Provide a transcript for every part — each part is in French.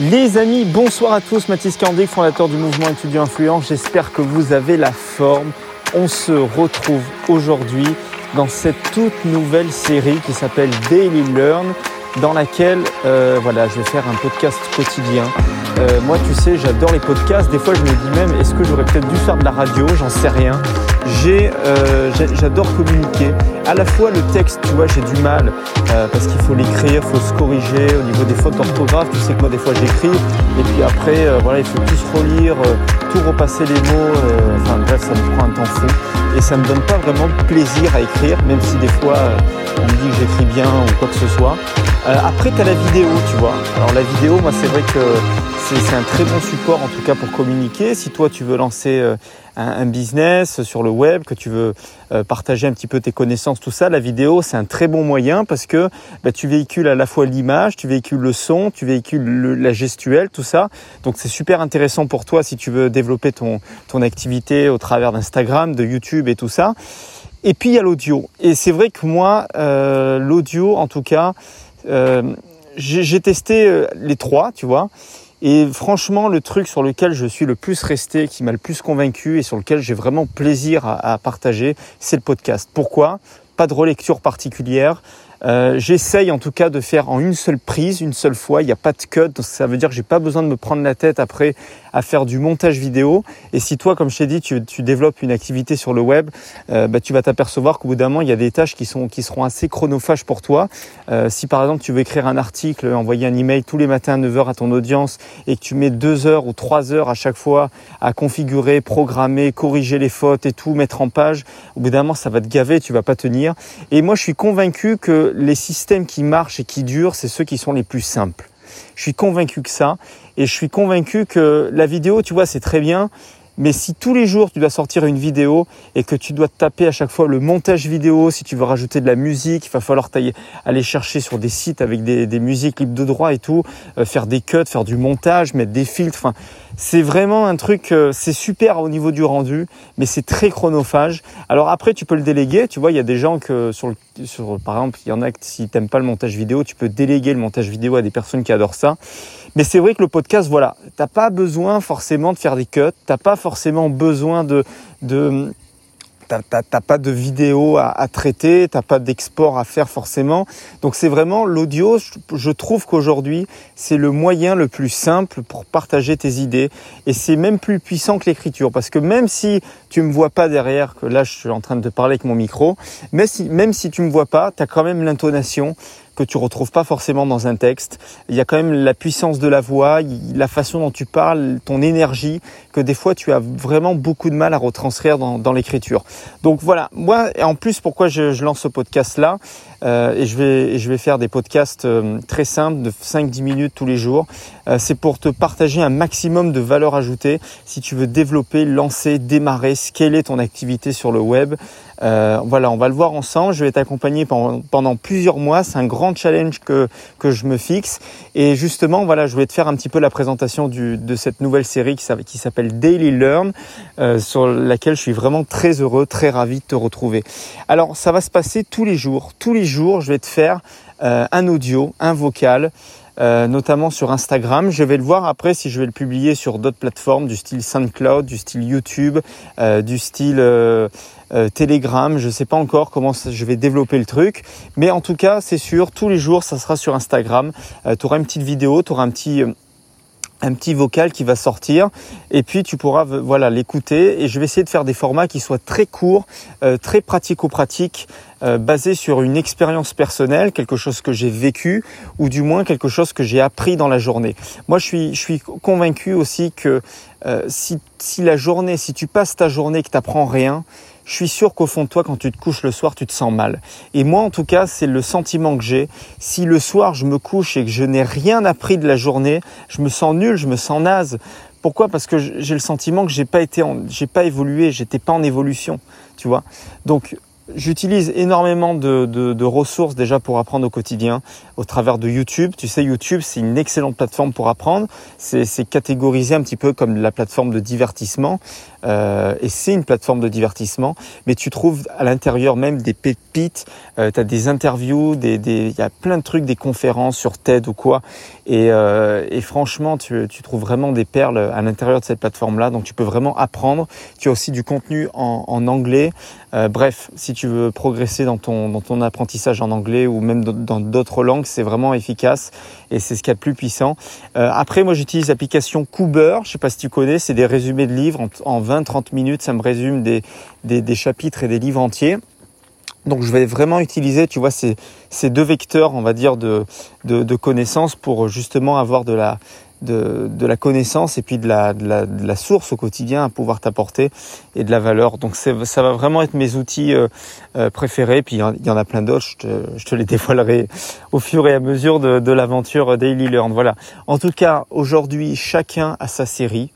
Les amis, bonsoir à tous. Mathis Candé, fondateur du mouvement étudiant influent. J'espère que vous avez la forme. On se retrouve aujourd'hui dans cette toute nouvelle série qui s'appelle Daily Learn, dans laquelle euh, voilà, je vais faire un podcast quotidien. Euh, moi, tu sais, j'adore les podcasts. Des fois, je me dis même, est-ce que j'aurais peut-être dû faire de la radio? J'en sais rien. Euh, j'adore communiquer. À la fois le texte, tu vois, j'ai du mal euh, parce qu'il faut l'écrire, il faut se corriger au niveau des fautes d'orthographe. Tu sais que moi des fois j'écris et puis après, euh, voilà, il faut tout se relire, tout repasser les mots. enfin bref, ça me prend un temps fou et ça me donne pas vraiment plaisir à écrire, même si des fois on me dit que j'écris bien ou quoi que ce soit. après, tu as la vidéo, tu vois. Alors la vidéo, moi c'est vrai que c'est un très bon support en tout cas pour communiquer. Si toi tu veux lancer un, business sur le web, que tu veux euh, partager un petit peu tes connaissances, tout ça, la vidéo, c'est un très bon moyen parce que bah, tu véhicules à la fois l'image, tu véhicules le son, tu véhicules la gestuelle, tout ça. Donc c'est super intéressant pour toi si tu veux développer ton, ton activité au travers d'Instagram, de YouTube et tout ça. Et puis il y a l'audio. Et c'est vrai que moi, euh, l'audio, en tout cas, euh, j'ai testé les trois, tu vois. Et franchement, le truc sur lequel je suis le plus resté, qui m'a le plus convaincu et sur lequel j'ai vraiment plaisir à, partager, c'est le podcast. Pourquoi? Pas de relecture particulière. Euh, j'essaye en tout cas de faire en une seule prise, une seule fois. Il n'y a pas de cut, donc ça veut dire que j'ai pas besoin de me prendre la tête après à faire du montage vidéo. Et si toi, comme je t'ai dit, tu, développes une activité sur le web, euh, bah, tu vas t'apercevoir qu'au bout d'un moment, il y a des tâches qui, sont, qui seront assez chronophages pour toi. Euh, si par exemple tu veux écrire un article, envoyer un email tous les matins à 9h à ton audience et que tu mets 2 heures ou 3 heures à chaque fois à configurer, programmer, corriger les fautes et tout, mettre en page, au bout d'un moment, ça va te gaver, tu vas pas tenir. Et moi, je suis convaincu que les systèmes qui marchent et qui durent, c'est ceux qui sont les plus simples. Je suis convaincu que ça. Et je suis convaincu que la vidéo, tu vois, c'est très bien. Mais si tous les jours tu dois sortir une vidéo et que tu dois taper à chaque fois le montage vidéo, si tu veux rajouter de la musique, il va falloir aller chercher sur des sites avec des, musiques libres de droit et tout, euh, faire des cuts, faire du montage, mettre des filtres. Enfin, c'est vraiment un truc, euh, c'est super au niveau du rendu, mais c'est très chronophage. Alors après, tu peux le déléguer. Tu vois, il y a des gens que sur, le, sur par exemple, il y en a que si t'aimes pas le montage vidéo, tu peux déléguer le montage vidéo à des personnes qui adorent ça. Mais c'est vrai que le podcast, voilà, t'as pas besoin forcément de faire des cuts, t'as pas forcément besoin de, de t'as pas de vidéo à, traiter, t'as pas d'export à faire forcément. Donc c'est vraiment l'audio. Je, trouve qu'aujourd'hui c'est le moyen le plus simple pour partager tes idées et c'est même plus puissant que l'écriture parce que même si tu me vois pas derrière, que là je suis en train de parler avec mon micro, mais même si tu me vois pas, t'as quand même l'intonation, que tu retrouves pas forcément dans un texte. Il y a quand même la puissance de la voix, la façon dont tu parles, ton énergie, que des fois tu as vraiment beaucoup de mal à retranscrire dans, l'écriture. Donc voilà, moi, en plus, pourquoi je, lance ce podcast-là, euh, et, je vais, je vais faire des podcasts euh, très simples de 5-10 minutes tous les jours, euh, c'est pour te partager un maximum de valeur ajoutée si tu veux développer, lancer, démarrer, scaler ton activité sur le web. Euh, voilà, on va le voir ensemble. Je vais t'accompagner pendant, pendant, plusieurs mois. C'est un grand challenge que, que je me fixe. Et justement, voilà, je vais te faire un petit peu la présentation du, de cette nouvelle série qui, qui s'appelle Daily Learn, euh, sur laquelle je suis vraiment très heureux, très ravi de te retrouver. Alors, ça va se passer tous les jours. Tous les jours, je vais te faire euh, un audio, un vocal. Euh, notamment sur Instagram. Je vais le voir après si je vais le publier sur d'autres plateformes du style SoundCloud, du style YouTube, euh, du style euh, Telegram. Je ne sais pas encore comment je vais développer le truc, mais en tout cas, c'est sûr, tous les jours, ça sera sur Instagram. tu auras une petite vidéo, tu auras un petit un petit vocal qui va sortir et puis tu pourras voilà l'écouter et je vais essayer de faire des formats qui soient très courts, euh, très pratico-pratiques, euh, basés sur une expérience personnelle, quelque chose que j'ai vécu ou du moins quelque chose que j'ai appris dans la journée. Moi je suis je suis convaincu aussi que euh, si si la journée, si tu passes ta journée que tu rien, je suis sûr qu'au fond de toi, quand tu te couches le soir, tu te sens mal. Et moi, en tout cas, c'est le sentiment que j'ai. Si le soir, je me couche et que je n'ai rien appris de la journée, je me sens nul, je me sens naze. Pourquoi? Parce que j'ai le sentiment que j'ai pas été, j'ai pas évolué, j'étais pas en évolution, tu vois? Donc J'utilise énormément de, ressources déjà pour apprendre au quotidien au travers de YouTube. Tu sais, YouTube, c'est une excellente plateforme pour apprendre. C'est catégorisé un petit peu comme la plateforme de divertissement. Euh, et c'est une plateforme de divertissement. Mais tu trouves à l'intérieur même des pépites. Euh, tu as des interviews, il des, y a plein de trucs, des conférences sur TED ou quoi. Et, euh, franchement, tu, trouves vraiment des perles à l'intérieur de cette plateforme-là. Donc tu peux vraiment apprendre. Tu as aussi du contenu en, en anglais. Bref, si tu veux progresser dans ton, dans ton apprentissage en anglais ou même dans d'autres langues, c'est vraiment efficace et c'est ce qu'il y a de plus puissant. Euh, après, moi j'utilise l'application Cooper, je sais pas si tu connais, c'est des résumés de livres en, 20-30 minutes, ça me résume des, chapitres et des livres entiers. Donc je vais vraiment utiliser, tu vois, ces, deux vecteurs, on va dire, de connaissances pour justement avoir de la, de, de, la connaissance et puis de la, de, la, de la, source au quotidien à pouvoir t'apporter et de la valeur. Donc ça va vraiment être mes outils euh, euh, préférés. Puis il y en a plein d'autres, je te, je te, les dévoilerai au fur et à mesure de, de l'aventure Daily Learn. Voilà. En tout cas, aujourd'hui, chacun a sa série.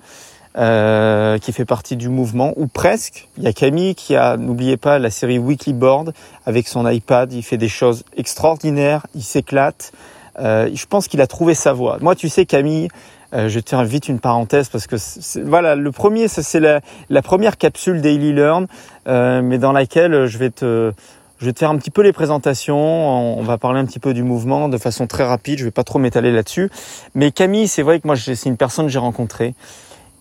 Euh, qui fait partie du mouvement, ou presque. Il y a Camille qui a, n'oubliez pas, la série Weekly Board avec son iPad. Il fait des choses extraordinaires, il s'éclate. Euh, je pense qu'il a trouvé sa voie. Moi, tu sais, Camille, euh, je te vite une parenthèse parce que voilà, le premier, c'est la, la, première capsule Daily Learn, euh, mais dans laquelle je vais te je vais te faire un petit peu les présentations, on va parler un petit peu du mouvement de façon très rapide, je vais pas trop m'étaler là-dessus. Mais Camille, c'est vrai que moi c'est une personne que j'ai rencontrée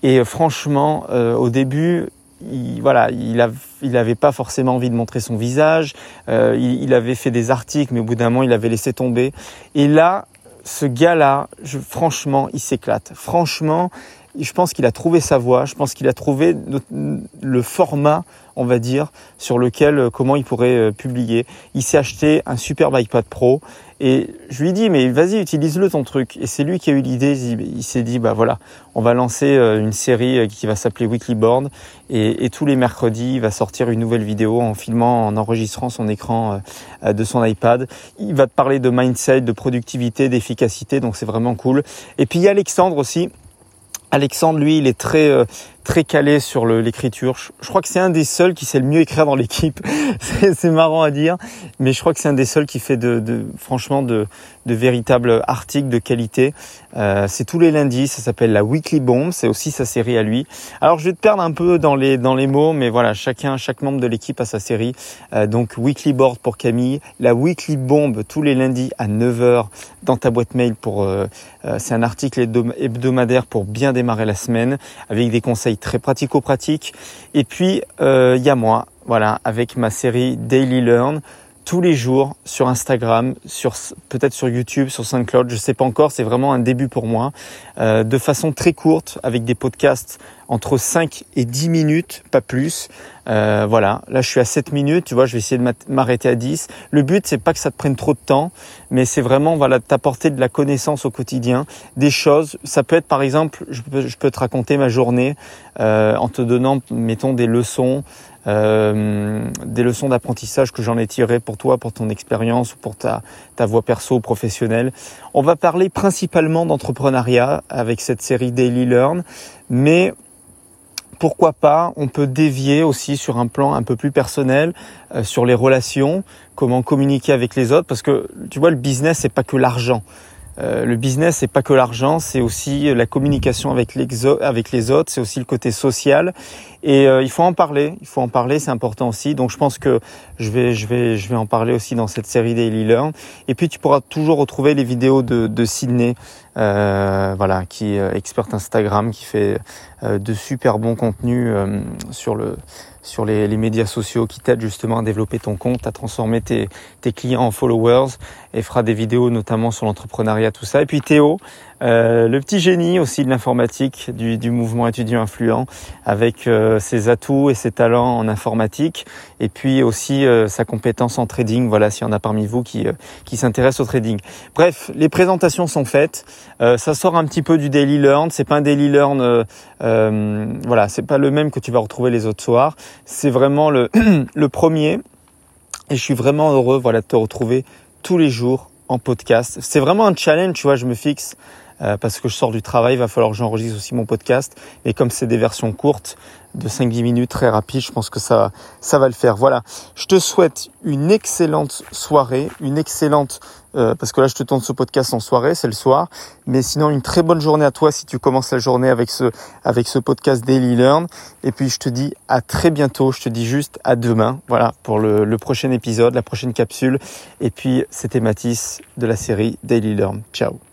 et franchement, au début, il, voilà, il, avait pas forcément envie de montrer son visage. Euh, il, avait fait des articles, mais au bout d'un moment, il avait laissé tomber. Et là, ce gars-là, franchement, il s'éclate. Franchement, je pense qu'il a trouvé sa voie. Je pense qu'il a trouvé le format on va dire, sur lequel euh, comment il pourrait euh, publier. Il s'est acheté un superbe iPad Pro et je lui dis mais vas-y utilise-le ton truc. Et c'est lui qui a eu l'idée. Il s'est dit bah voilà, on va lancer euh, une série qui va s'appeler Weekly Board et, tous les mercredis il va sortir une nouvelle vidéo en filmant, en enregistrant son écran de son iPad. Il va te parler de mindset, de productivité, d'efficacité. Donc c'est vraiment cool. Et puis il y a Alexandre aussi. Alexandre, lui, il est très très calé sur l'écriture. Je, crois que c'est un des seuls qui sait le mieux écrire dans l'équipe. c'est marrant à dire, mais je crois que c'est un des seuls qui fait de, franchement de, véritables articles de qualité. Euh, c'est tous les lundis, ça s'appelle la Weekly Bomb, c'est aussi sa série à lui. Alors je vais te perdre un peu dans les dans les mots, mais voilà, chacun, chaque membre de l'équipe a sa série. Euh, donc Weekly Board pour Camille, la Weekly Bomb tous les lundis à 9h dans ta boîte mail pour. Euh, c'est un article hebdomadaire pour bien démarrer la semaine avec des conseils très pratico-pratique. Et puis, euh, il y a moi, voilà, avec ma série Daily Learn, tous les jours sur Instagram, sur peut-être sur YouTube, sur SoundCloud, je sais pas encore, c'est vraiment un début pour moi, euh, de façon très courte avec des podcasts entre 5 et 10 minutes, pas plus. Euh, voilà, là je suis à 7 minutes, tu vois, je vais essayer de m'arrêter à 10. Le but c'est pas que ça te prenne trop de temps, mais c'est vraiment voilà t'apporter de la connaissance au quotidien, des choses. Ça peut être par exemple, je peux, te raconter ma journée euh, en te donnant, mettons, des leçons, euh, des leçons d'apprentissage que j'en ai tirées pour toi, pour ton expérience ou pour ta, ta voie perso professionnelle. On va parler principalement d'entrepreneuriat avec cette série Daily Learn, mais pourquoi pas, on peut dévier aussi sur un plan un peu plus personnel, euh, sur les relations, comment communiquer avec les autres, parce que tu vois, le business, c'est pas que l'argent. Euh, le business, c'est pas que l'argent, c'est aussi la communication avec, les autres, c'est aussi le côté social. Et euh, il faut en parler, il faut en parler, c'est important aussi. Donc je pense que je vais, je vais, je vais en parler aussi dans cette série Daily Learn. Et puis tu pourras toujours retrouver les vidéos de, de Sydney, euh, voilà, qui est experte Instagram, qui fait de super bons contenus sur le sur les, les médias sociaux qui t'aident justement à développer ton compte, à transformer tes, tes clients en followers et fera des vidéos notamment sur l'entrepreneuriat, tout ça. Et puis Théo, euh, le petit génie aussi de l'informatique, du, du, mouvement étudiant influent, avec euh, ses atouts et ses talents en informatique, et puis aussi euh, sa compétence en trading. Voilà, s'il y en a parmi vous qui, qui s'intéressent au trading. Bref, les présentations sont faites. ça sort un petit peu du daily learn. C'est pas un daily learn, voilà, c'est pas le même que tu vas retrouver les autres soirs. C'est vraiment le, le premier. Et je suis vraiment heureux, voilà, de te retrouver tous les jours en podcast. C'est vraiment un challenge, tu vois, je me fixe euh, parce que je sors du travail, il va falloir que j'enregistre aussi mon podcast. Et comme c'est des versions courtes, de 5-10 minutes, très rapides, je pense que ça, ça va le faire. Voilà, je te souhaite une excellente soirée, une excellente, euh, parce que là je te tourne ce podcast en soirée, c'est le soir, mais sinon une très bonne journée à toi si tu commences la journée avec ce, avec ce podcast Daily Learn. Et puis je te dis à très bientôt, je te dis juste à demain, voilà, pour le, le prochain épisode, la prochaine capsule. Et puis c'était Mathis de la série Daily Learn. Ciao